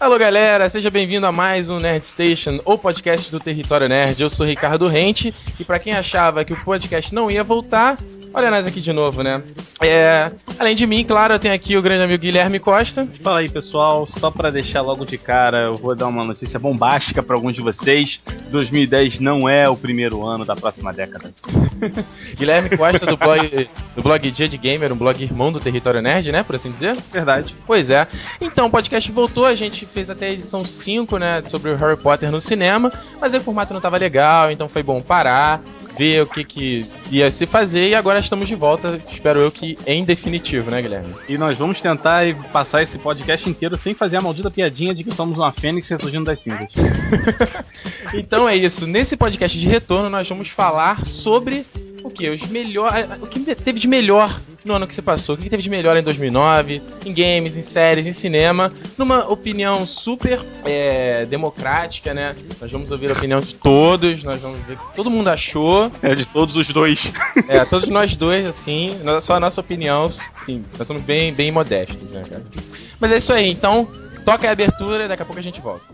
Alô, galera, seja bem-vindo a mais um Nerd Station, o podcast do Território Nerd. Eu sou Ricardo Rente e para quem achava que o podcast não ia voltar, Olha nós aqui de novo, né? É, além de mim, claro, eu tenho aqui o grande amigo Guilherme Costa. Fala aí, pessoal. Só para deixar logo de cara, eu vou dar uma notícia bombástica para alguns de vocês. 2010 não é o primeiro ano da próxima década. Guilherme Costa do blog, do blog Dia de Gamer, um blog irmão do Território Nerd, né? Por assim dizer? Verdade. Pois é. Então, o podcast voltou, a gente fez até a edição 5, né? Sobre o Harry Potter no cinema, mas aí o formato não tava legal, então foi bom parar ver o que, que ia se fazer e agora estamos de volta, espero eu que em definitivo, né, Guilherme? E nós vamos tentar passar esse podcast inteiro sem fazer a maldita piadinha de que somos uma fênix ressurgindo das cinzas. então é isso, nesse podcast de retorno nós vamos falar sobre o que? Os melhores. O que teve de melhor no ano que se passou? O que teve de melhor em 2009? Em games, em séries, em cinema? Numa opinião super é, democrática, né? Nós vamos ouvir a opinião de todos, nós vamos ver o que todo mundo achou. É, de todos os dois. É, todos nós dois, assim. Só a nossa opinião, sim. Nós somos bem, bem modestos, né, cara? Mas é isso aí, então. Toca a abertura e daqui a pouco a gente volta.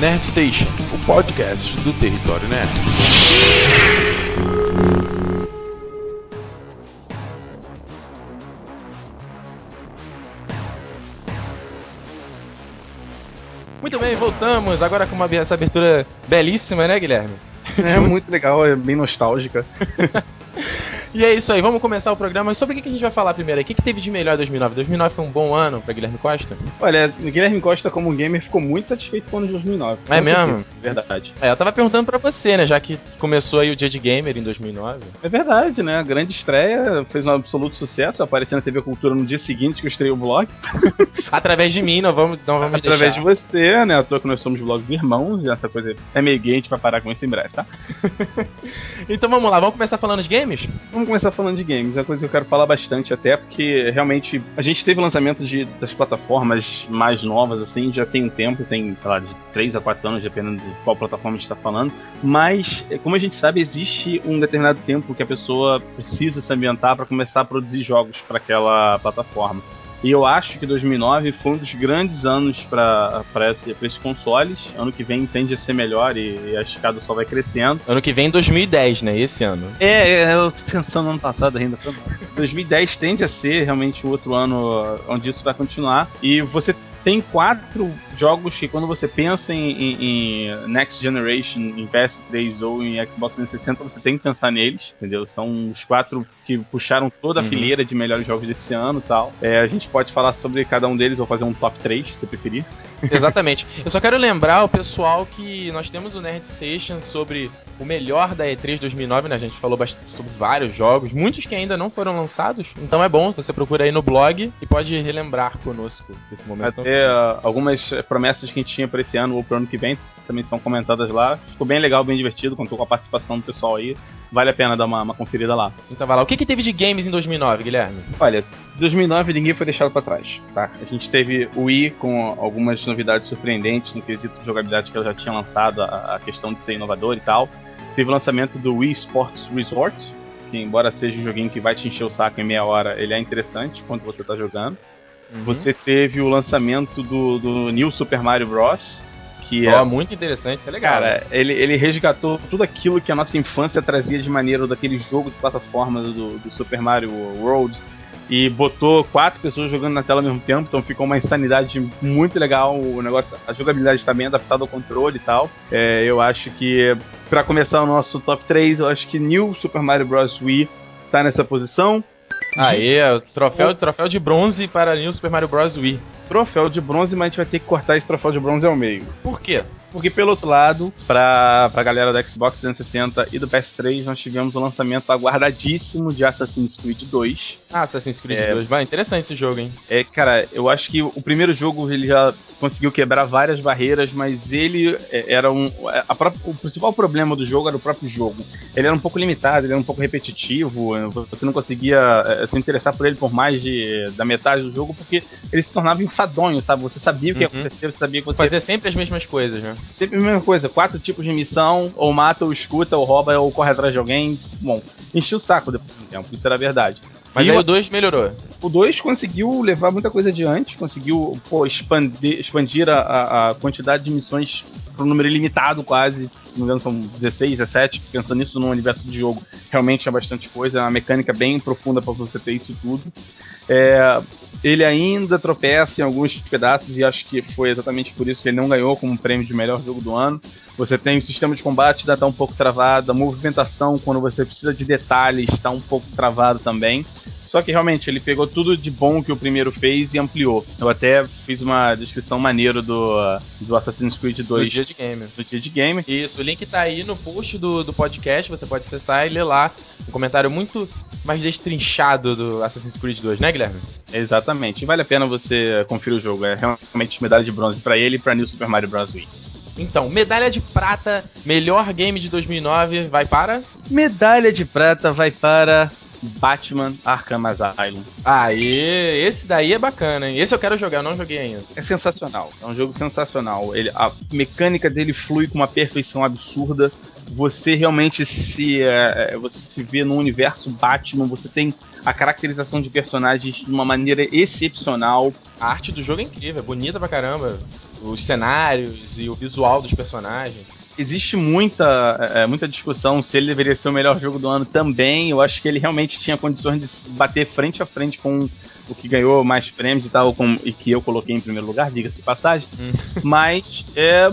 Nerd Station, o podcast do Território Nerd. Muito bem, voltamos agora com uma, essa abertura belíssima, né, Guilherme? É muito legal, é bem nostálgica. E é isso aí, vamos começar o programa. Sobre o que a gente vai falar primeiro? O que, que teve de melhor em 2009? 2009 foi um bom ano para Guilherme Costa? Olha, Guilherme Costa, como gamer, ficou muito satisfeito com o ano de 2009. É mesmo? Verdade. É, eu tava perguntando para você, né? Já que começou aí o dia de gamer em 2009. É verdade, né? A grande estreia fez um absoluto sucesso. Apareceu na TV Cultura no dia seguinte que eu estreiei o blog. Através de mim, não vamos, não vamos Através deixar. de você, né? À toa que nós somos blog de irmãos e essa coisa é meio gay, a gente vai parar com isso em breve, tá? então vamos lá, vamos começar falando de games? Vamos começar falando de games games, é uma coisa que eu quero falar bastante, até porque realmente a gente teve o lançamento de, das plataformas mais novas, assim, já tem um tempo, tem, sei lá, de 3 a 4 anos, dependendo de qual plataforma a gente está falando. Mas, é, como a gente sabe, existe um determinado tempo que a pessoa precisa se ambientar para começar a produzir jogos para aquela plataforma. E eu acho que 2009 foi um dos grandes anos para esse, esses consoles. Ano que vem tende a ser melhor e, e, a escada só vai crescendo. Ano que vem 2010, né? Esse ano. É, é eu tô pensando no ano passado ainda. 2010 tende a ser realmente o outro ano onde isso vai continuar. E você tem quatro jogos que quando você pensa em, em, em, Next Generation, em PS3 ou em Xbox 360, você tem que pensar neles, entendeu? São os quatro que puxaram toda a uhum. fileira de melhores jogos desse ano e tal. É, a gente pode falar sobre cada um deles ou fazer um top 3, se preferir. Exatamente. Eu só quero lembrar o pessoal que nós temos o Nerd Station sobre o melhor da E3 2009, né? A gente falou sobre vários jogos, muitos que ainda não foram lançados. Então é bom, você procura aí no blog e pode relembrar conosco desse momento. Até uh, algumas promessas que a gente tinha para esse ano ou para o ano que vem também são comentadas lá. Ficou bem legal, bem divertido, contou com a participação do pessoal aí. Vale a pena dar uma, uma conferida lá. Então vai lá. O que, que teve de games em 2009, Guilherme? Olha, 2009 ninguém foi deixado para trás, tá? A gente teve o Wii com algumas novidades surpreendentes no quesito de jogabilidade que ela já tinha lançado, a, a questão de ser inovador e tal. Teve o lançamento do Wii Sports Resort, que embora seja um joguinho que vai te encher o saco em meia hora, ele é interessante quando você tá jogando. Uhum. Você teve o lançamento do, do New Super Mario Bros. Que oh, é muito interessante, isso é legal. Cara, né? ele, ele resgatou tudo aquilo que a nossa infância trazia de maneira daquele jogo de plataforma do, do Super Mario World e botou quatro pessoas jogando na tela ao mesmo tempo, então ficou uma insanidade muito legal. O negócio, a jogabilidade está bem adaptada ao controle e tal. É, eu acho que, para começar o nosso top 3, eu acho que New Super Mario Bros. Wii tá nessa posição. Aí, é o troféu, troféu de bronze para New Super Mario Bros. Wii. Troféu de bronze, mas a gente vai ter que cortar esse troféu de bronze ao meio. Por quê? Porque, pelo outro lado, pra, pra galera da Xbox 360 e do PS3, nós tivemos o lançamento aguardadíssimo de Assassin's Creed 2. Ah, Assassin's Creed é, 2. Vai, interessante esse jogo, hein? É, cara, eu acho que o primeiro jogo ele já conseguiu quebrar várias barreiras, mas ele é, era um. A própria, o principal problema do jogo era o próprio jogo. Ele era um pouco limitado, ele era um pouco repetitivo, você não conseguia é, se interessar por ele por mais de, da metade do jogo, porque ele se tornava enfadonho, sabe? Você sabia o que ia uhum. acontecer, você sabia que você. Fazer sempre as mesmas coisas, né? Sempre a mesma coisa, quatro tipos de missão, ou mata, ou escuta, ou rouba, ou corre atrás de alguém. Bom, enchi o saco depois de um tempo, isso era verdade. Mas E aí o- o 2 melhorou. O 2 conseguiu levar muita coisa adiante, conseguiu pô, expandir, expandir a, a quantidade de missões um número ilimitado quase. Se não me engano, são 16, 17. Pensando nisso num universo de jogo, realmente é bastante coisa. É uma mecânica bem profunda para você ter isso tudo. É, ele ainda tropeça em alguns pedaços e acho que foi exatamente por isso que ele não ganhou como prêmio de melhor jogo do ano. Você tem o sistema de combate ainda está um pouco travado, a movimentação quando você precisa de detalhes está um pouco travado também. Só que realmente ele pegou tudo de bom que o primeiro fez e ampliou. Eu até fiz uma descrição maneira do, do Assassin's Creed 2 Do dia de game. do dia de game. Isso, o link tá aí no post do, do podcast, você pode acessar e ler lá um comentário muito mais destrinchado do Assassin's Creed 2, né, Guilherme? Exatamente. E vale a pena você conferir o jogo. É realmente medalha de bronze para ele e para New Super Mario Bros. Wii. Então, medalha de prata, melhor game de 2009, vai para... Medalha de prata vai para Batman Arkham Asylum. Aê, esse daí é bacana, hein? Esse eu quero jogar, eu não joguei ainda. É sensacional. É um jogo sensacional. Ele, a mecânica dele flui com uma perfeição absurda. Você realmente se, é, você se vê no universo Batman. Você tem a caracterização de personagens de uma maneira excepcional. A arte do jogo é incrível, é bonita pra caramba. Os cenários e o visual dos personagens. Existe muita, é, muita discussão se ele deveria ser o melhor jogo do ano também. Eu acho que ele realmente tinha condições de bater frente a frente com o que ganhou mais prêmios e tal, com, e que eu coloquei em primeiro lugar, diga-se de passagem. Hum. Mas é.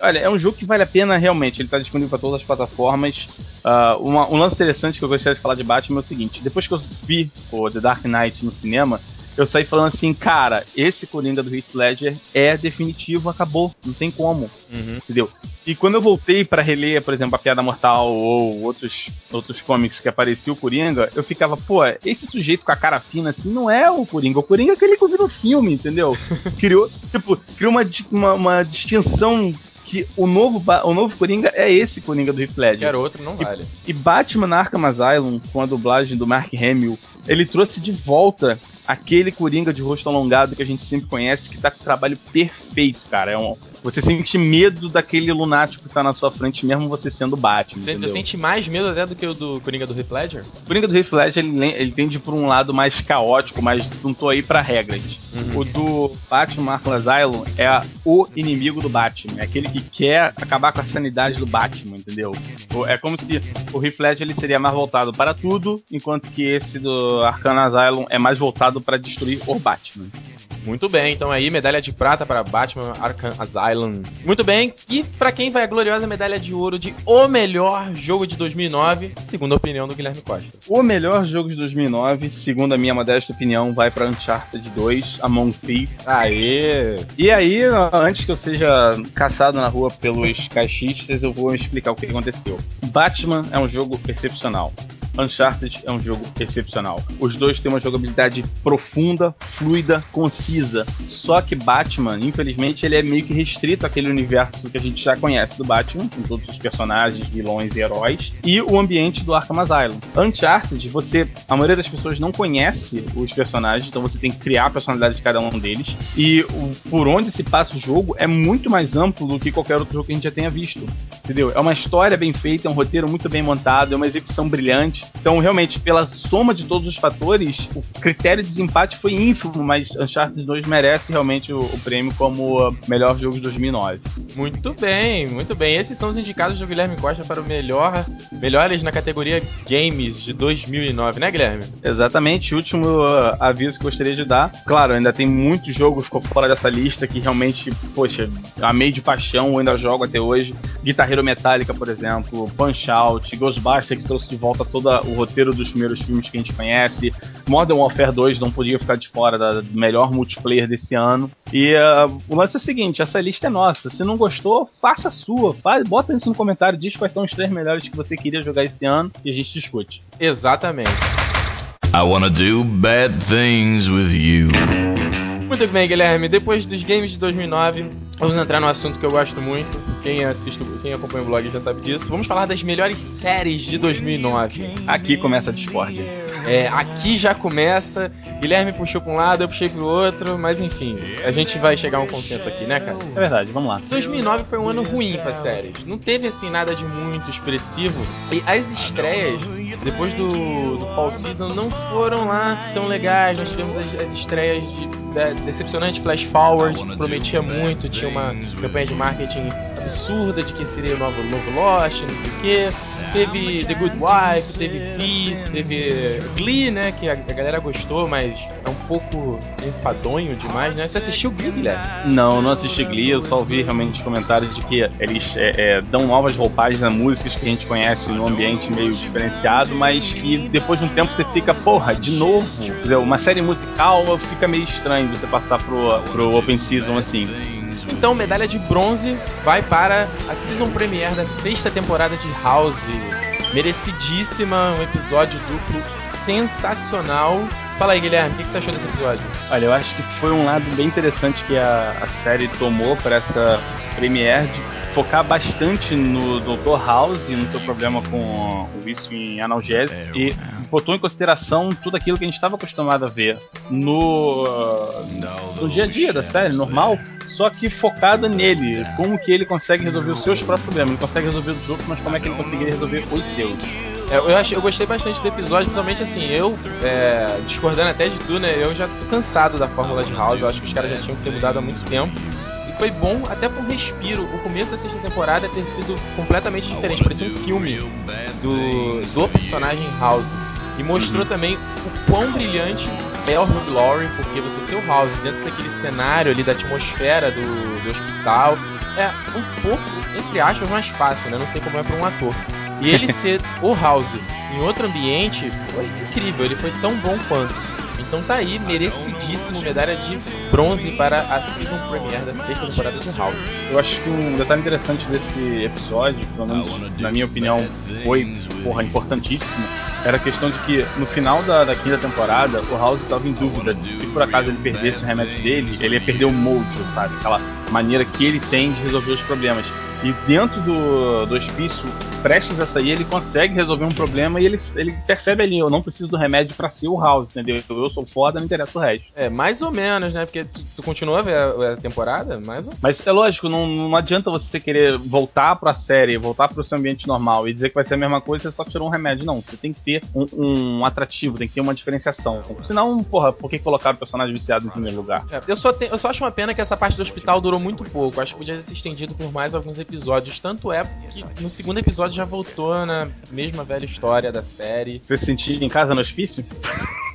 Olha, é um jogo que vale a pena realmente. Ele está disponível para todas as plataformas. Ah, uma- um lance interessante que eu gostaria de falar de Batman é o seguinte: depois que eu vi o The Dark Knight no cinema, eu saí falando assim, cara, esse Coringa do Heath Ledger é definitivo, acabou, não tem como Uhum. entendeu? E quando eu voltei pra reler, por exemplo, A Piada Mortal ou outros, outros comics que aparecia o Coringa, eu ficava, pô, esse sujeito com a cara fina assim não é o Coringa. O Coringa é aquele que eu vi no filme, entendeu? Criou, tipo, criou uma, uma, uma distinção que o novo, o novo Coringa é esse Coringa do Heath Ledger. Quero outro, não vale. E Batman Arkham Asylum, com a dublagem do Mark Hamill, ele trouxe de volta aquele Coringa de rosto alongado que a gente sempre conhece, que tá com o trabalho perfeito, cara. É um, você sente medo daquele lunático que tá na sua frente, mesmo você sendo Batman. Você entendeu? sente mais medo até do que o do Coringa do Heath Ledger? O Coringa do Heath Ledger, ele, le- ele tende por um lado mais caótico, mas não tô aí pra regras. Uhum. O do Batman Arkham Asylum é o inimigo do Batman. É aquele que quer acabar com a sanidade do Batman, entendeu? É como se o Heath Ledger ele seria mais voltado para tudo, enquanto que esse do Arkham Asylum é mais voltado para destruir o Batman. Muito bem, então aí medalha de prata para Batman Arkham Asylum. Muito bem, e pra quem vai a gloriosa medalha de ouro de o melhor jogo de 2009, segundo a opinião do Guilherme Costa. O melhor jogo de 2009, segundo a minha modesta opinião, vai para Uncharted 2, Among Thieves. Aê! E aí, antes que eu seja caçado na rua pelos caixistas, eu vou explicar o que aconteceu. Batman é um jogo excepcional. Uncharted é um jogo excepcional. Os dois têm uma jogabilidade profunda, fluida, concisa. Só que Batman, infelizmente, ele é meio que restrito àquele universo que a gente já conhece do Batman, com todos os personagens, vilões e heróis, e o ambiente do Arkham Asylum. Uncharted, você, a maioria das pessoas não conhece os personagens, então você tem que criar a personalidade de cada um deles. E o, por onde se passa o jogo é muito mais amplo do que qualquer outro jogo que a gente já tenha visto. Entendeu? É uma história bem feita, é um roteiro muito bem montado, é uma execução brilhante. Então, realmente, pela soma de todos os fatores, o critério de desempate foi ínfimo, mas Uncharted 2 merece realmente o, o prêmio como uh, melhor jogo de 2009. Muito bem, muito bem. Esses são os indicados do Guilherme Costa para o melhor, melhores na categoria Games de 2009, né, Guilherme? Exatamente, último uh, aviso que gostaria de dar. Claro, ainda tem muitos jogos que ficou fora dessa lista que realmente, poxa, amei de paixão, eu ainda jogo até hoje. Guitar Hero Metallica, por exemplo, Punch Out, Ghostbusters que trouxe de volta todo o roteiro dos primeiros filmes que a gente conhece. Modern Warfare 2 não podia ficar de fora da, do melhor multiplayer desse ano. E uh, o lance é o seguinte, essa lista é nossa. Se não gostou, faça a sua. Faz, bota isso no comentário, diz quais são os três melhores que você queria jogar esse ano e a gente discute. Exatamente. I wanna do bad things with you. Muito bem, Guilherme. Depois dos games de 2009, vamos entrar no assunto que eu gosto muito. Quem assiste, quem acompanha o blog já sabe disso. Vamos falar das melhores séries de 2009. Aqui começa a discórdia. É, aqui já começa. Guilherme puxou pra um lado, eu puxei pro outro, mas enfim, a gente vai chegar a um consenso aqui, né, cara? É verdade, vamos lá. 2009 foi um ano ruim pra séries. Não teve assim nada de muito expressivo. E as estreias, depois do, do Fall Season, não foram lá tão legais. Nós tivemos as, as estreias de, da decepcionante Flash Forward, que prometia muito, tinha uma campanha de marketing absurda de que seria o novo, novo Lost, não sei o quê. Teve The Good Wife, teve V, teve Glee, né? Que a, a galera gostou, mas é um pouco enfadonho demais, né? Você assistiu Glee, Guilherme? Não, não assisti Glee, eu só ouvi realmente os comentários de que eles é, é, dão novas roupagens a músicas que a gente conhece num ambiente meio diferenciado, mas que depois de um tempo você fica, porra, de novo, dizer, uma série musical fica meio estranho você passar pro, pro Open Season assim. Então, medalha de bronze vai para a season premiere da sexta temporada de House. Merecidíssima, um episódio duplo sensacional. Fala aí, Guilherme, o que você achou desse episódio? Olha, eu acho que foi um lado bem interessante que a, a série tomou para essa premiere de focar bastante no Dr. House e no seu problema com o vício em analgésico e botou em consideração tudo aquilo que a gente estava acostumado a ver no, no dia a dia da série, normal, só que focada nele, como que ele consegue resolver os seus próprios problemas. Ele consegue resolver os outros, mas como é que ele conseguiria resolver os seus. É, eu, achei, eu gostei bastante do episódio, principalmente assim, eu, é, discordando até de tudo, né? Eu já tô cansado da fórmula de House, eu acho que os caras já tinham que ter mudado há muito tempo. Foi bom até por respiro. O começo da sexta temporada ter sido completamente diferente, parecia um filme do, do personagem House. E mostrou também o quão brilhante é o Hugh Laurie, porque você ser o House dentro daquele cenário ali, da atmosfera do, do hospital, é um pouco, entre aspas, mais fácil, né? Não sei como é para um ator. E ele ser o House em outro ambiente foi incrível, ele foi tão bom quanto. Então tá aí, merecidíssimo medalha de bronze para a season premiere da sexta temporada de House. Eu acho que um detalhe interessante desse episódio, pelo menos na minha opinião, foi porra, importantíssimo, era a questão de que no final da, da quinta temporada o House estava em dúvida de se por acaso ele perdesse o remédio dele, ele ia perder o molde, sabe? Aquela maneira que ele tem de resolver os problemas. E dentro do, do hospício, prestes a sair, ele consegue resolver um problema e ele, ele percebe ali, eu não preciso do remédio para ser o House, entendeu? Eu sou foda, não interessa o resto. É, mais ou menos, né? Porque tu, tu continua a ver a, a temporada, mais ou... Mas é lógico, não, não adianta você querer voltar pra série, voltar pro seu ambiente normal e dizer que vai ser a mesma coisa, você só tirou um remédio. Não, você tem que ter um, um atrativo, tem que ter uma diferenciação. Senão, porra, por que colocar o personagem viciado em primeiro lugar? É, eu, só te, eu só acho uma pena que essa parte do hospital durou muito pouco. Acho que podia ter se estendido por mais alguns episódios. Tanto é que no segundo episódio já voltou na mesma velha história da série. Você se sentia em casa no hospício?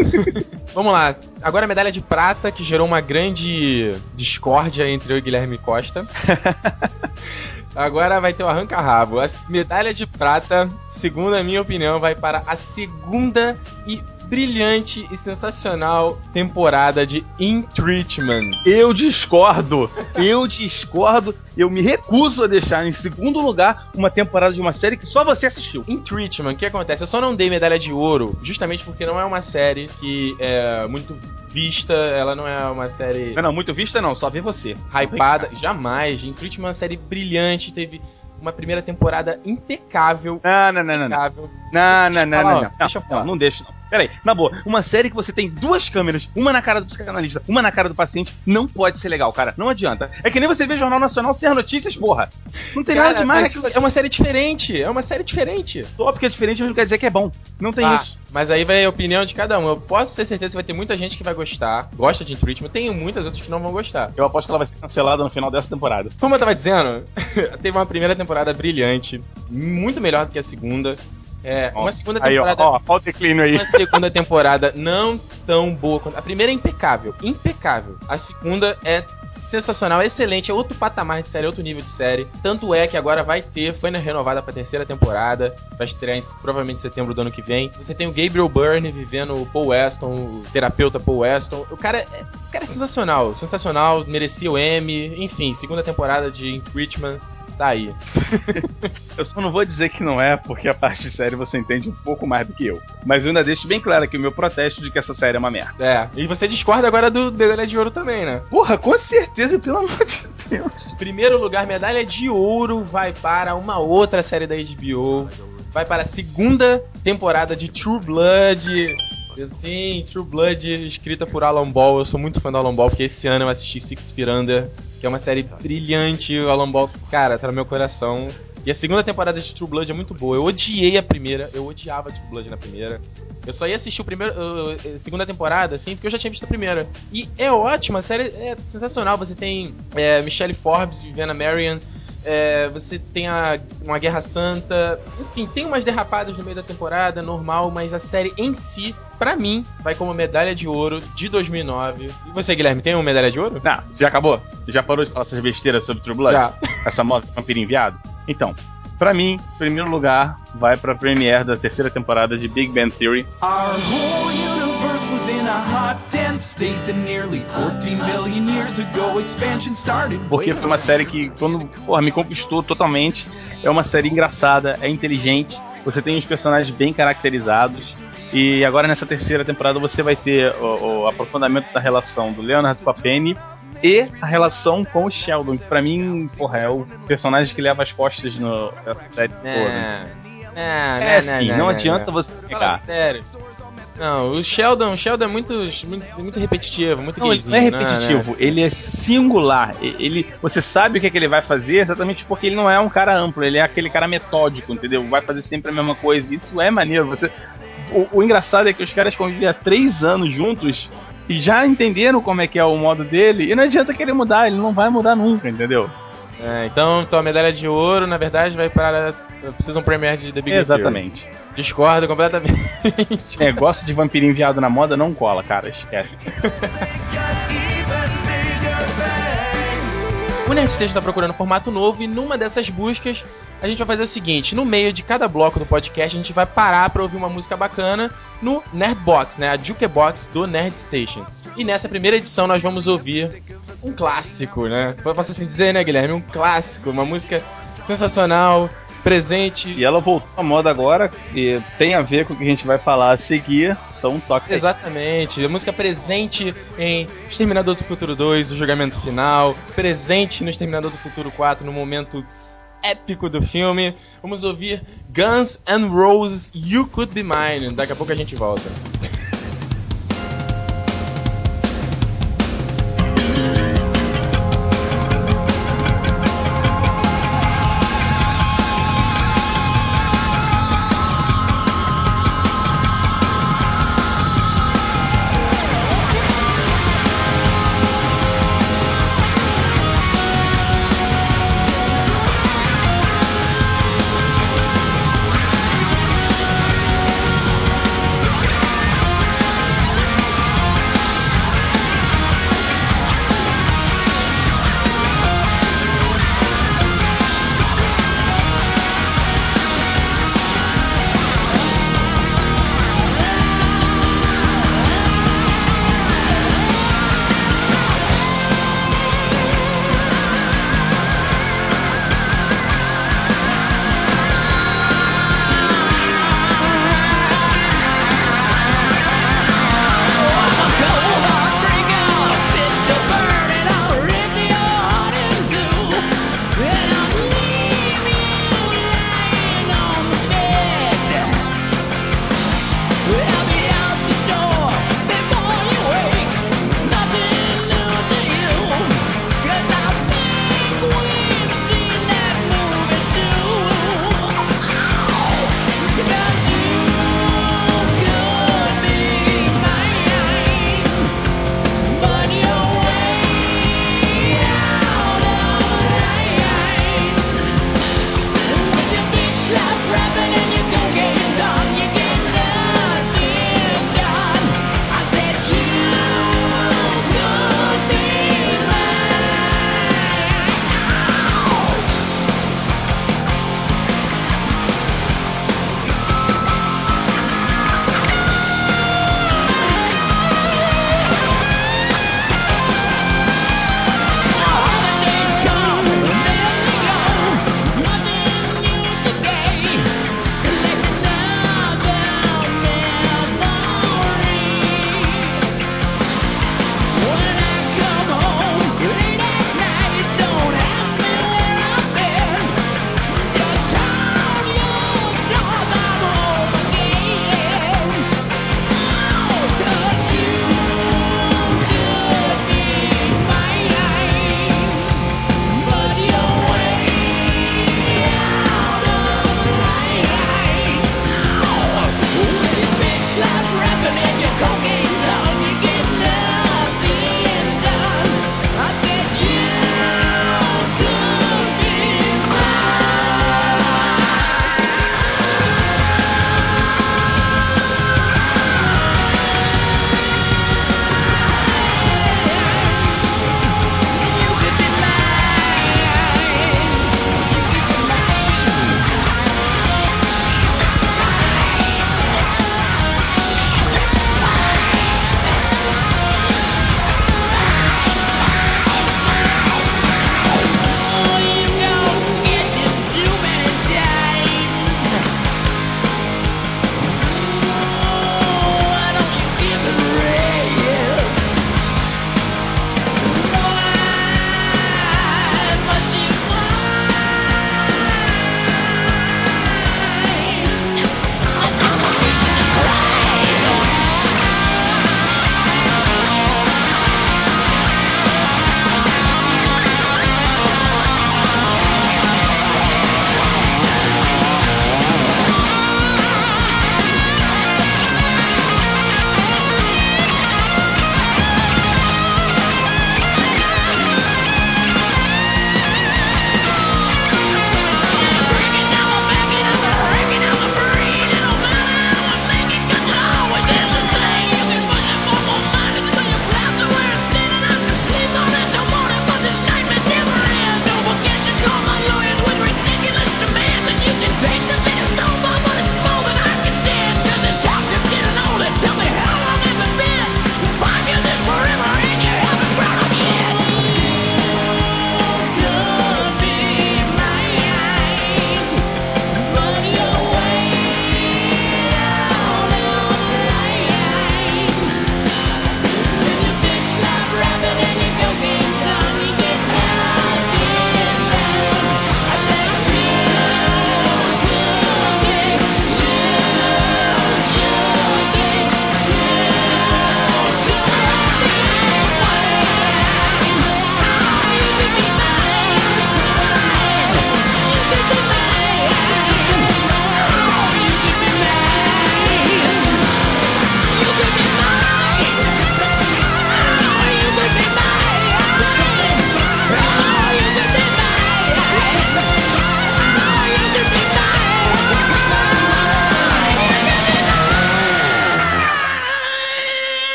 Vamos lá, agora a medalha de prata, que gerou uma grande discórdia entre eu e Guilherme Costa. Agora vai ter o arranca-rabo. A medalha de prata, segundo a minha opinião, vai para a segunda e brilhante e sensacional temporada de In Treatment. Eu discordo. Eu discordo. Eu me recuso a deixar em segundo lugar uma temporada de uma série que só você assistiu. In Treatment, o que acontece? Eu só não dei medalha de ouro justamente porque não é uma série que é muito vista, ela não é uma série. Não, não muito vista não, só ver você. Hypada, jamais. In Treatment é uma série brilhante, teve uma primeira temporada impecável. Não, não, não, não. Impecável. Não, não, não, não, não. Deixa eu falar. Não, não deixa, não. Peraí, na boa, uma série que você tem duas câmeras, uma na cara do psicanalista, uma na cara do paciente, não pode ser legal, cara. Não adianta. É que nem você vê Jornal Nacional sem as notícias, porra. Não tem Cara, nada demais é uma série diferente. É uma série diferente. Só porque é diferente não quer dizer que é bom. Não tem Ah, isso. Mas aí vai a opinião de cada um. Eu posso ter certeza que vai ter muita gente que vai gostar, gosta de Impeachment, tem muitas outras que não vão gostar. Eu aposto que ela vai ser cancelada no final dessa temporada. Como eu tava dizendo, teve uma primeira temporada brilhante, muito melhor do que a segunda. É, uma segunda Aí, ó, temporada. ó, o declínio aí. Uma segunda temporada não tão boa quanto. A primeira é impecável, impecável. A segunda é sensacional, excelente, é outro patamar de série, outro nível de série. Tanto é que agora vai ter, foi renovada pra terceira temporada, vai estrear em, provavelmente em setembro do ano que vem. Você tem o Gabriel Byrne vivendo o Paul Weston, o terapeuta Paul Weston. O cara, é, o cara é sensacional, sensacional, merecia o M. Enfim, segunda temporada de Impeachment. Tá aí. Eu só não vou dizer que não é, porque a parte de série você entende um pouco mais do que eu. Mas eu ainda deixo bem claro aqui o meu protesto de que essa série é uma merda. É. E você discorda agora do Medalha de Ouro também, né? Porra, com certeza, pelo amor de Deus. Primeiro lugar, medalha de ouro vai para uma outra série da HBO. Vai para a segunda temporada de True Blood. Sim, True Blood, escrita por Alan Ball. Eu sou muito fã do Alan Ball, porque esse ano eu assisti Six Under, que é uma série brilhante. O Alan Ball, cara, tá no meu coração. E a segunda temporada de True Blood é muito boa. Eu odiei a primeira, eu odiava True Blood na primeira. Eu só ia assistir o primeiro, segunda temporada, assim, porque eu já tinha visto a primeira. E é ótima, a série é sensacional. Você tem é, Michelle Forbes, Viviana Marion, é, você tem a, uma Guerra Santa. Enfim, tem umas derrapadas no meio da temporada, normal, mas a série em si, pra mim, vai como medalha de ouro de 2009. E você, Guilherme, tem uma medalha de ouro? Não, já acabou? Já parou de falar essas besteiras sobre True Blood? Já. Essa moda vampiro enviado? Então, pra mim, primeiro lugar vai pra premiere da terceira temporada de Big Bang Theory. Our whole universe was in a hot, dense state that nearly 14 billion years ago expansion started. Porque foi uma série que, quando, porra, me conquistou totalmente. É uma série engraçada, é inteligente, você tem os personagens bem caracterizados. E agora nessa terceira temporada você vai ter o, o aprofundamento da relação do Leonard com a Penny e a relação com o Sheldon, que pra mim, porra, é o personagem que leva as costas no, nessa série toda. É, É, sim, não, adianta você Fala sério. Não, o Sheldon, o Sheldon é muito, muito, muito repetitivo, muito Não, ele não é gayzinho, né, repetitivo, ele é singular. Ele, você sabe o que, é que ele vai fazer exatamente porque ele não é um cara amplo, ele é aquele cara metódico, entendeu? Vai fazer sempre a mesma coisa. Isso é maneiro. Você, o, o engraçado é que os caras convivem há três anos juntos e já entenderam como é que é o modo dele. E não adianta querer mudar, ele não vai mudar nunca, entendeu? É, então, tua medalha de ouro, na verdade, vai para Season Premiere de The Big Theory. Exatamente. Discordo completamente. É, gosto de vampirinho enviado na moda, não cola, cara, esquece. O Nerdstation está procurando um formato novo e numa dessas buscas a gente vai fazer o seguinte: no meio de cada bloco do podcast a gente vai parar para ouvir uma música bacana no Nerdbox, né? A Jukebox do Nerdstation. E nessa primeira edição nós vamos ouvir um clássico, né? Posso assim dizer, né, Guilherme? Um clássico, uma música sensacional, presente. E ela voltou à moda agora e tem a ver com o que a gente vai falar a seguir, então. Exatamente, a música presente em Exterminador do Futuro 2, o julgamento final, presente no Exterminador do Futuro 4, no momento épico do filme. Vamos ouvir Guns N' Roses You Could Be Mine. Daqui a pouco a gente volta.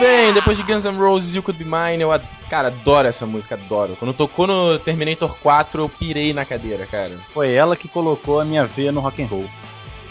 Bem, depois de Guns N' Roses You Could Be Mine, eu, cara, adoro essa música, adoro. Quando tocou no Terminator 4, eu pirei na cadeira, cara. Foi ela que colocou a minha veia no rock and roll.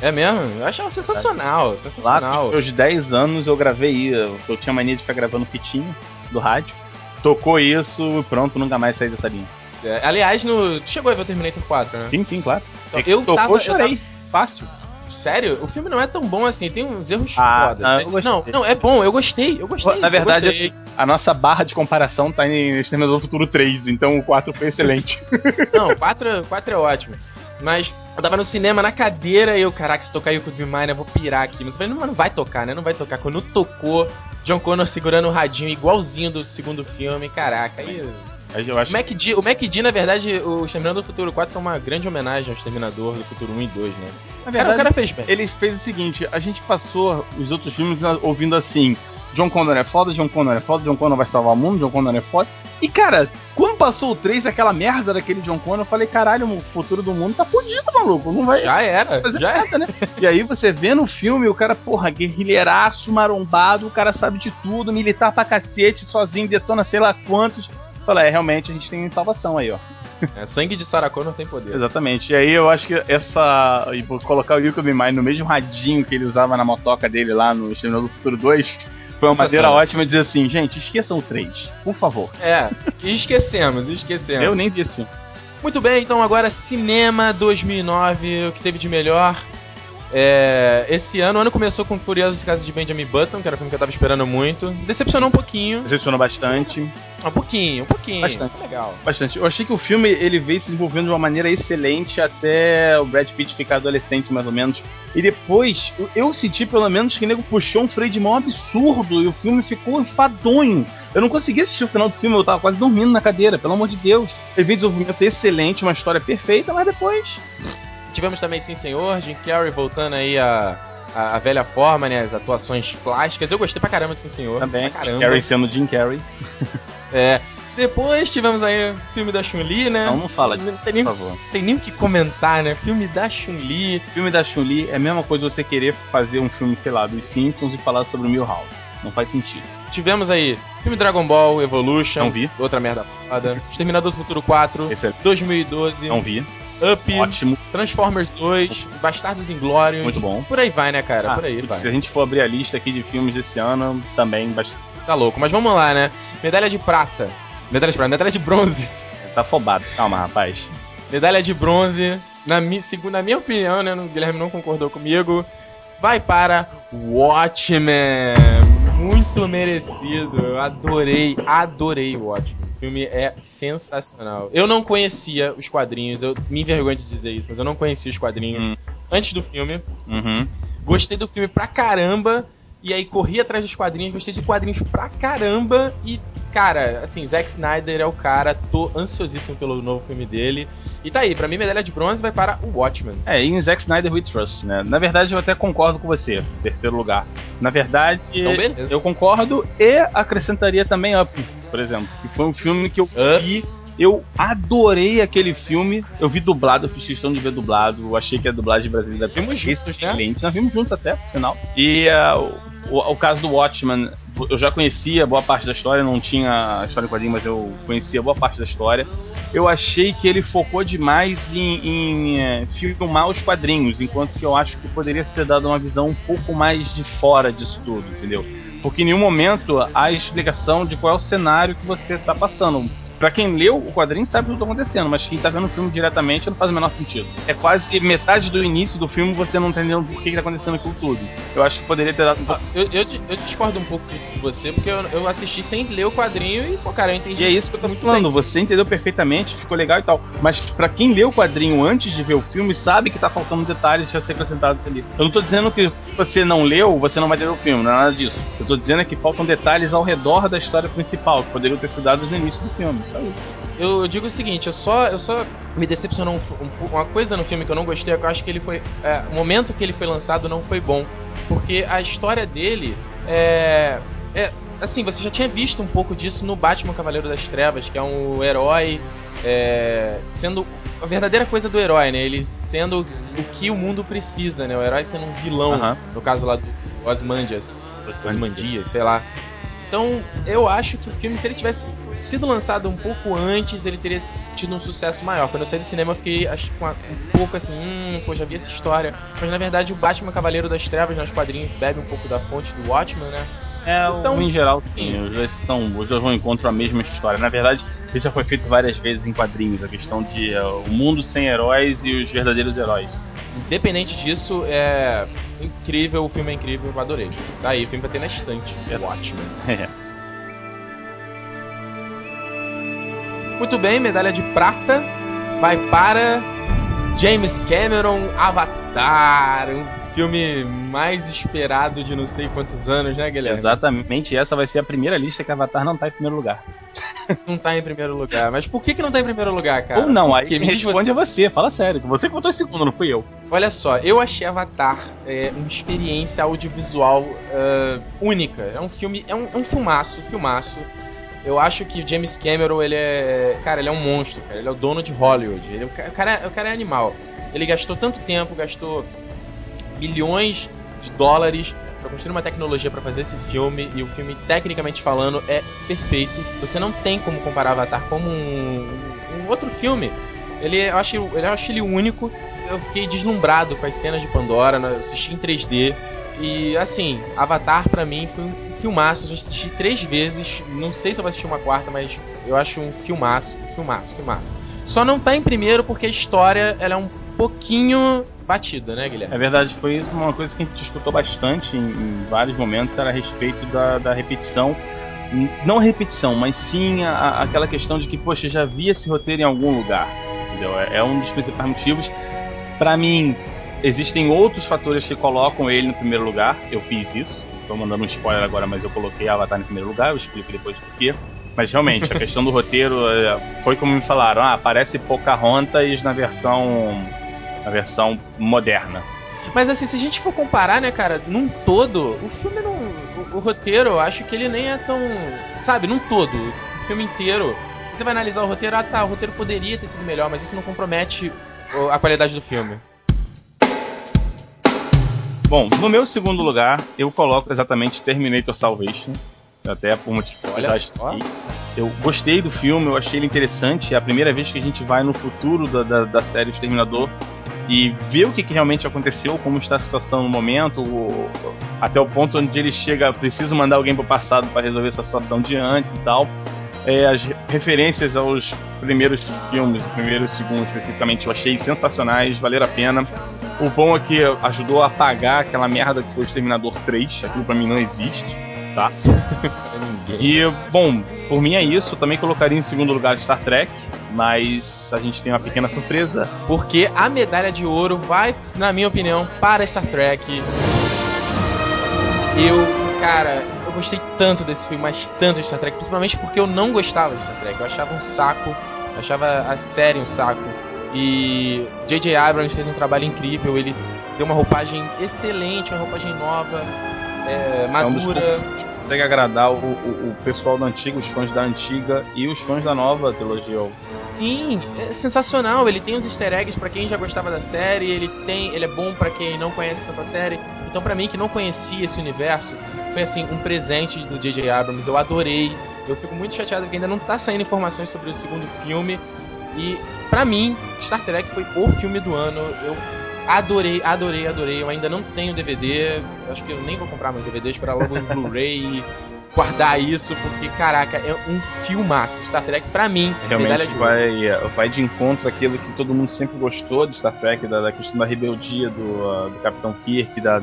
É mesmo? Eu acho ela sensacional, Lá sensacional. nos meus 10 anos eu gravei, eu, eu tinha mania de ficar gravando fitinhas do rádio. Tocou isso, pronto, nunca mais saí dessa linha. É, aliás, no... tu chegou a ver o Terminator 4, né? Sim, sim, claro. Então, É eu tocou, tava- eu eu chorei. Fácil. Sério? O filme não é tão bom assim, tem uns erros Ah, foda. ah, mas- não, não, é bom, eu gostei, eu gostei. Na verdade, gostei. A nossa barra de comparação tá em Exterminador do Futuro 3, então o 4 foi excelente. Não, 4, 4 é ótimo. Mas eu tava no cinema na cadeira e eu, caraca, se tocar Be Mine, eu vou pirar aqui. Mas eu falei, não, não vai tocar, né? Não vai tocar. Quando tocou, John Connor segurando o radinho igualzinho do segundo filme, caraca. Aí, Mas eu acho o MacD, o MacD, na verdade, o Exterminador do Futuro 4 foi uma grande homenagem ao Exterminador do Futuro 1 e 2, né? na Cara, o cara fez bem. ele fez o seguinte: a gente passou os outros filmes ouvindo assim. John Connor é foda, John Connor é foda, John Connor vai salvar o mundo, John Connor é foda. E cara, quando passou o 3, aquela merda daquele John Connor, eu falei, caralho, o futuro do mundo tá fudido, maluco. Não vai Já era, fazer já era. né? E aí você vê no filme o cara, porra, guerrilheiraço, marombado, o cara sabe de tudo, militar pra cacete, sozinho, detona sei lá quantos. Fala, é, realmente a gente tem salvação aí, ó. É, sangue de Sarah Connor tem poder. Exatamente. E aí eu acho que essa. E vou colocar o Yuko Mimai no mesmo radinho que ele usava na motoca dele lá no Exterminador do Futuro 2. Foi uma maneira Sensacional. ótima de dizer assim, gente, esqueçam o 3, por favor. É, esquecemos, esquecemos. Eu nem vi esse filme. Muito bem, então agora Cinema 2009, o que teve de melhor. É, esse ano, o ano começou com Curiosos Casos de Benjamin Button, que era um filme que eu tava esperando muito. Decepcionou um pouquinho. Decepcionou bastante. Um pouquinho, um pouquinho. Bastante. Legal. Bastante. Eu achei que o filme ele veio se desenvolvendo de uma maneira excelente até o Brad Pitt ficar adolescente, mais ou menos. E depois, eu- eu senti pelo menos que o nego puxou um freio de mão absurdo e o filme ficou enfadonho. Eu não consegui assistir o final do filme, eu tava quase dormindo na cadeira, pelo amor de Deus. Veio de desenvolvimento excelente, uma história perfeita, mas depois. Tivemos também Sim Senhor, Jim Carrey voltando aí a, a, a velha forma, né? As atuações plásticas. Eu gostei pra caramba de Sim Senhor. Também. Pra caramba. Carrey sendo Jim Carrey. É. Depois tivemos aí o filme da Chun-Li, né? Não, não fala disso, tem nem, por favor. tem nem o que comentar, né? Filme da Chun-Li. Filme da Chun-Li é a mesma coisa você querer fazer um filme, sei lá, dos Simpsons e falar sobre o Milhouse. Não faz sentido. Tivemos aí filme Dragon Ball Evolution. Não vi. Outra merda foda. Exterminador do Futuro 4. Esse é 2012. não vi. Up. Ótimo, Transformers 2. Bastardos Inglórios. muito bom. Por aí vai, né, cara? Ah, Por aí putz, vai. Se a gente for abrir a lista aqui de filmes desse ano, também bastante. Tá louco. Mas vamos lá, né? Medalha de prata. Medalha de prata. Medalha de bronze. Tá afobado. Calma, rapaz. Medalha de bronze. Na, mi, segundo, na minha opinião, né? O Guilherme não concordou comigo. Vai para Watchmen. Muito merecido. Eu adorei, adorei o Watchmen. O filme é sensacional. Eu não conhecia os quadrinhos, eu me envergonho de dizer isso, mas eu não conhecia os quadrinhos Hum. antes do filme. Uhum. Gostei do filme pra caramba. E aí corri atrás dos quadrinhos, gostei de quadrinhos pra caramba. E, cara, assim, Zack Snyder é o cara, tô ansiosíssimo pelo novo filme dele. E tá aí, pra mim, medalha de bronze vai para o Watchmen. É, em Zack Snyder We Trust, né? Na verdade, eu até concordo com você. Terceiro lugar. Na verdade, Então, beleza. eu concordo e acrescentaria também Up, por exemplo. Que foi um filme que eu Up. vi. Eu adorei aquele filme. Eu vi dublado, eu fiz questão de ver dublado. Eu achei que a dublagem brasileira Vimos juntos, né? excelente. Nós vimos juntos até, por sinal. E o, o- o caso do Watchman, eu já conhecia boa parte da história, não tinha a história em quadrinho, mas eu conhecia boa parte da história. Eu achei que ele focou demais em, em eh, filmar os quadrinhos, enquanto que eu acho que poderia ter dado uma visão um pouco mais de fora disso tudo, entendeu? Porque em nenhum momento há explicação de qual é o cenário que você está passando. Pra quem leu o quadrinho sabe o que tá acontecendo, mas quem tá vendo o filme diretamente não faz o menor sentido. É quase que metade do início do filme você não entendendo por que, que tá acontecendo aquilo tudo. Eu acho que poderia ter dado um. Ah, Eu, eu, eu discordo um pouco de, de você, porque eu, eu assisti sem ler o quadrinho e, pô, cara, eu entendi. E é isso que eu tô falando, você entendeu perfeitamente, ficou legal e tal. Mas pra quem leu o quadrinho antes de ver o filme, sabe que tá faltando detalhes a ser acrescentados ali. Eu não tô dizendo que se você não leu, você não vai ter o filme, não é nada disso. Eu tô dizendo é que faltam detalhes ao redor da história principal, que poderiam ter sido dados no início do filme, só isso. Eu, eu digo o seguinte, eu só, eu só me decepcionou um, um- uma coisa no filme que eu não gostei, é que eu acho que ele foi. é, o momento que ele foi lançado não foi bom. Porque a história dele é. é assim, você já tinha visto um pouco disso no Batman Cavaleiro das Trevas, que é um herói. é, sendo a verdadeira coisa do herói, né? Ele sendo o que o mundo precisa, né? O herói sendo um vilão, Aham. no caso lá do Osmandias, Osmandias, sei lá. Então, eu acho que o filme, se ele tivesse sido lançado um pouco antes, ele teria tido um sucesso maior. Quando eu saí do cinema, eu fiquei acho, um pouco assim, hum, pô, já vi essa história. Mas na verdade, o Batman Cavaleiro das Trevas, nos quadrinhos, bebe um pouco da fonte do Watchmen, né? É, Então- em geral, sim. Os dois, estão, os dois vão encontro a mesma história. Na verdade, isso já foi feito várias vezes em quadrinhos. A questão de é, o mundo sem heróis e os verdadeiros heróis. Independente disso, é incrível, o filme é incrível, eu adorei. Tá aí, o filme vai ter na estante. É Watchmen. Muito bem, medalha de prata vai para James Cameron Avatar, o filme mais esperado de não sei quantos anos, né, Guilherme? Exatamente, essa vai ser a primeira lista que Avatar não tá em primeiro lugar. Não tá em primeiro lugar. Mas por que, que não tá em primeiro lugar, cara? Ou não, aí Porque me responde você. você, fala sério. Você que botou em segundo, não fui eu. Olha só, eu achei Avatar é, uma experiência audiovisual ah, única. É um filme, é um, é um filmaço, filmaço. Eu acho que o James Cameron, ele é. Cara, ele é um monstro, cara. Ele é o dono de Hollywood. Ele, o, ca- o cara, o cara é animal. Ele gastou tanto tempo, gastou milhões de dólares pra construir uma tecnologia pra fazer esse filme. E o filme, tecnicamente falando, é perfeito. Você não tem como comparar Avatar como um, um outro filme. Ele, eu, acho, eu acho ele único. Eu fiquei deslumbrado com as cenas de Pandora. né? Assisti em 3D. E assim, Avatar pra mim foi um filmaço. Eu já assisti três vezes. Não sei se eu vou assistir uma quarta, mas eu acho um filmaço, filmaço, filmaço. Só não tá em primeiro porque a história ela é um pouquinho batida, né, Guilherme? É verdade, foi isso uma coisa que a gente discutiu bastante em, em vários momentos, era a respeito da, da repetição. Não repetição, mas sim a- aquela questão de que, poxa, já vi esse roteiro em algum lugar. Entendeu? É, é um dos principais motivos. Pra mim, existem outros fatores que colocam ele no primeiro lugar. Eu fiz isso. Tô mandando um spoiler agora, mas eu coloquei Avatar em primeiro lugar, eu explico depois por quê. Mas realmente, a questão do roteiro é, foi como me falaram, ah, parece Pocahontas na versão na versão moderna. Mas assim, se a gente for comparar, né, cara, num todo, o filme não. O, o roteiro, eu acho que ele nem é tão. Sabe, num todo, o filme inteiro. Você vai analisar o roteiro, ah tá, o roteiro poderia ter sido melhor, mas isso não compromete a qualidade do filme. Bom, no meu segundo lugar, eu coloco exatamente Terminator Salvation. Até por motivo que Olha só. Eu gostei do filme, eu achei ele interessante. É a primeira vez que a gente vai no futuro da, da, da série Exterminador e ver o que, que realmente aconteceu, como está a situação no momento, o- até o ponto onde ele chega, preciso mandar alguém para o passado para resolver essa situação de antes e tal. É, as re- referências aos primeiros filmes, os primeiros segundos especificamente, eu achei sensacionais, valeram a pena. O bom é que ajudou a apagar aquela merda que foi o Exterminador 3, aquilo pra mim não existe, tá? E, bom, por mim é isso, eu também colocaria em segundo lugar Star Trek, mas a gente tem uma pequena surpresa. Porque a medalha de ouro vai, na minha opinião, para Star Trek. Eu, cara, gostei tanto desse filme, mas tanto de Star Trek, principalmente porque eu não gostava de Star Trek. Eu achava um saco, eu achava a série um saco. E J.J. Abrams fez um trabalho incrível, ele deu uma roupagem excelente, uma roupagem nova, é, dos madura. Consegue agradar o, o, o pessoal da antiga, os fãs da antiga e os fãs da nova trilogia. Sim, é sensacional. Ele tem os easter eggs pra quem já gostava da série, ele tem, ele é bom pra quem não conhece tanto a série. Então pra mim que não conhecia esse universo, foi assim um presente do J.J. Abrams. Eu adorei. Eu fico muito chateado que ainda não tá saindo informações sobre o segundo filme. E pra mim, Star Trek foi o filme do ano. Eu adorei, adorei, adorei. Eu ainda não tenho DVD. Acho que eu nem vou comprar mais DVD, esperar logo em Blu-ray e guardar isso, porque caraca, é um filmaço. Star Trek pra mim, medalha Realmente de vai, vai de encontro àquilo que todo mundo sempre gostou de Star Trek, da, da questão da rebeldia do, ah, do Capitão Kirk, da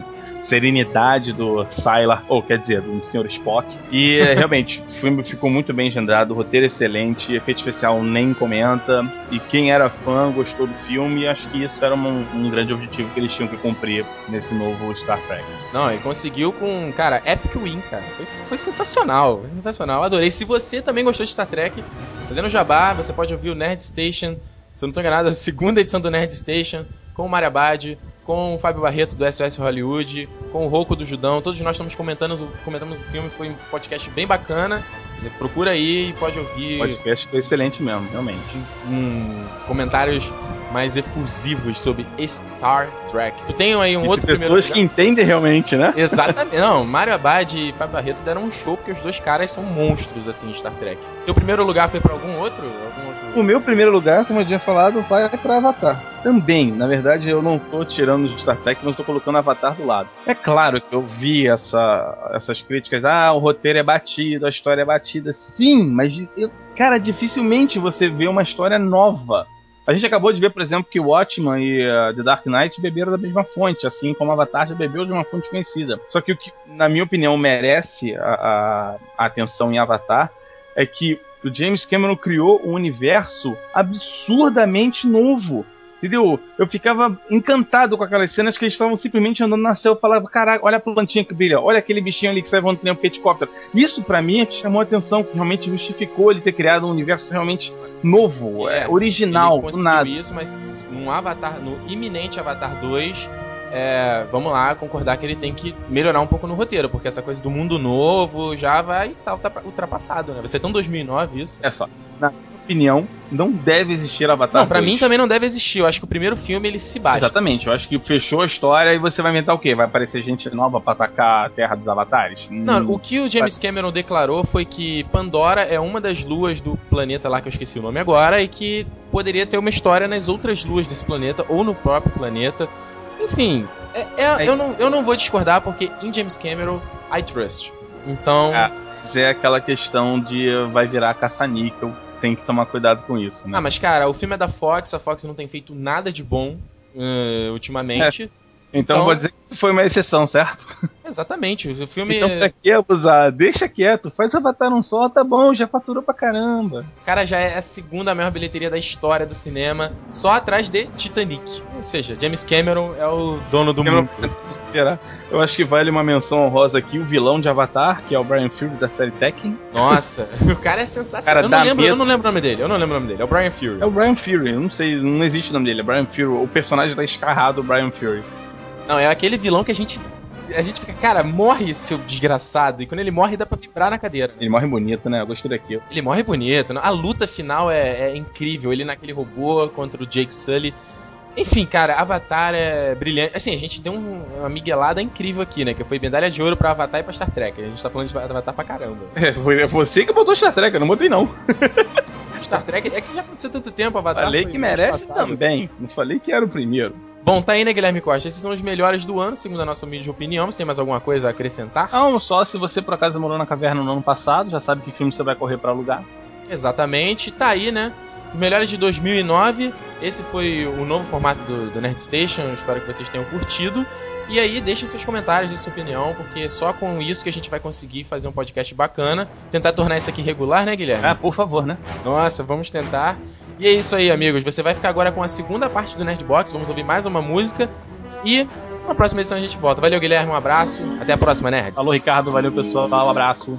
serenidade do Sylar, ou quer dizer, do Sr. Spock. E é, realmente, o filme ficou muito bem engendrado, roteiro excelente, efeito especial nem comenta. E quem era fã gostou do filme, e acho que isso era um, um grande objetivo que eles tinham que cumprir nesse novo Star Trek. Não, ele conseguiu com, cara, Epic Win, cara. Foi, foi sensacional, foi sensacional. Adorei. Se você também gostou de Star Trek, fazendo jabá, você pode ouvir o Nerd Station. Se eu não tô enganado, a segunda edição do Nerd Station, com o Mário Abad, com o Fábio Barreto do SOS Hollywood, com o Roco do Judão. Todos nós estamos comentando, comentamos o filme, foi um podcast bem bacana. Você procura aí e pode ouvir O podcast foi excelente mesmo, realmente. um, comentários mais efusivos sobre Star Trek. Tu tem aí um E outro primeiro pessoas que entendem realmente, né? Exatamente. Não, Mário Abad e Fábio Barreto deram um show porque os dois caras são monstros assim em Star Trek. Teu primeiro lugar foi pra algum outro? Algum outro? O meu primeiro lugar, como eu tinha falado, vai pra Avatar. Também, na verdade, eu não tô tirando de Star Trek, mas tô colocando Avatar do lado. É claro que eu vi essa, essas críticas, ah, o roteiro é batido, a história é batida. Sim, mas, eu- cara, dificilmente você vê uma história nova. A gente acabou de ver, por exemplo, que Watchman e uh, The Dark Knight beberam da mesma fonte, assim como Avatar já bebeu de uma fonte conhecida. Só que o que, na minha opinião, merece a- a atenção em Avatar é que o James Cameron criou um universo absurdamente novo. Entendeu? Eu ficava encantado com aquelas cenas que eles estavam simplesmente andando na selva e falava: Caraca, olha a plantinha que brilha, olha aquele bichinho ali que sai voando que nem um helicóptero. Isso pra mim é que chamou a atenção, que realmente justificou ele ter criado um universo realmente novo, É, é, original, Ele do nada. isso, mas Avatar, no iminente Avatar 2, é, vamos lá concordar que ele tem que melhorar um pouco no roteiro, porque essa coisa do mundo novo já vai estar ultrapassado, né? Vai ser tão 2009 isso. É só, na minha opinião, não deve existir Avatar. Não, pra 2. mim também não deve existir. Eu acho que o primeiro filme ele se bate. Exatamente, eu acho que fechou a história e você vai inventar o quê? Vai aparecer gente nova pra atacar a Terra dos Avatares? Não, Hum, o que o James Cameron declarou foi que Pandora é uma das luas do planeta lá que eu esqueci o nome agora e que poderia ter uma história nas outras luas desse planeta ou no próprio planeta. Enfim, é- é- Aí- eu, não, eu não vou discordar porque em James Cameron I trust. Então, Ah, é aquela questão de uh, vai virar caça-níquel, tem que tomar cuidado com isso, né? ah, mas cara, o filme é da Fox, a Fox não tem feito nada de bom eh, ultimamente. então, então- vou dizer que foi uma exceção, certo? Exatamente, o filme, Então pra que abusar? Deixa quieto, faz Avatar um só, tá bom, já faturou pra caramba. cara, já é a segunda maior bilheteria da história do cinema, só atrás de Titanic. Ou seja, James Cameron é o dono do Cameron- mundo. Será? Eu acho que vale uma menção honrosa aqui, o vilão de Avatar, que é o Brian Fury da série Tekken. Nossa, o cara é sensacional. Cara, eu, não lembro, medo. eu não lembro o nome dele, eu não lembro o nome dele. É o Brian Fury. É o Brian Fury, eu não sei, não existe o nome dele, é Brian Fury. O personagem tá escarrado, o Brian Fury. Não, é aquele vilão que a gente. A gente fica, cara, morre, seu desgraçado. E quando ele morre, dá pra vibrar na cadeira. Ele morre bonito, né? Eu gostei daquilo. Ele morre bonito. né? A luta final é, é incrível. Ele naquele robô contra o Jake Sully. Enfim, cara, Avatar é brilhante. Assim, a gente deu um- uma miguelada incrível aqui, né? Que foi medalha de ouro pra Avatar e pra Star Trek. A gente tá falando de Avatar pra caramba. É, foi você que botou Star Trek, eu não botei não. Star Trek é que já aconteceu tanto tempo, Avatar. Falei que merece também. Não falei que era o primeiro. Bom, tá aí, né, Guilherme Costa? Esses são os melhores do ano, segundo a nossa humilde opinião. Você tem mais alguma coisa a acrescentar? Não, só se você por acaso morou na caverna no ano passado, já sabe que filme você vai correr pra alugar. Exatamente, tá aí, né? Os melhores de 2009. Esse foi o novo formato do, do Nerd Station. Espero que vocês tenham curtido. E aí, deixem seus comentários e sua opinião, porque só com isso que a gente vai conseguir fazer um podcast bacana. Tentar tornar isso aqui regular, né, Guilherme? Ah, por favor, né? Nossa, vamos tentar. E é isso aí, amigos. Você vai ficar agora com a segunda parte do Nerdbox. Vamos ouvir mais uma música. E na próxima edição a gente volta. Valeu, Guilherme. Um abraço. Até a próxima, Nerds. Falou, Ricardo. Valeu, pessoal. Um abraço.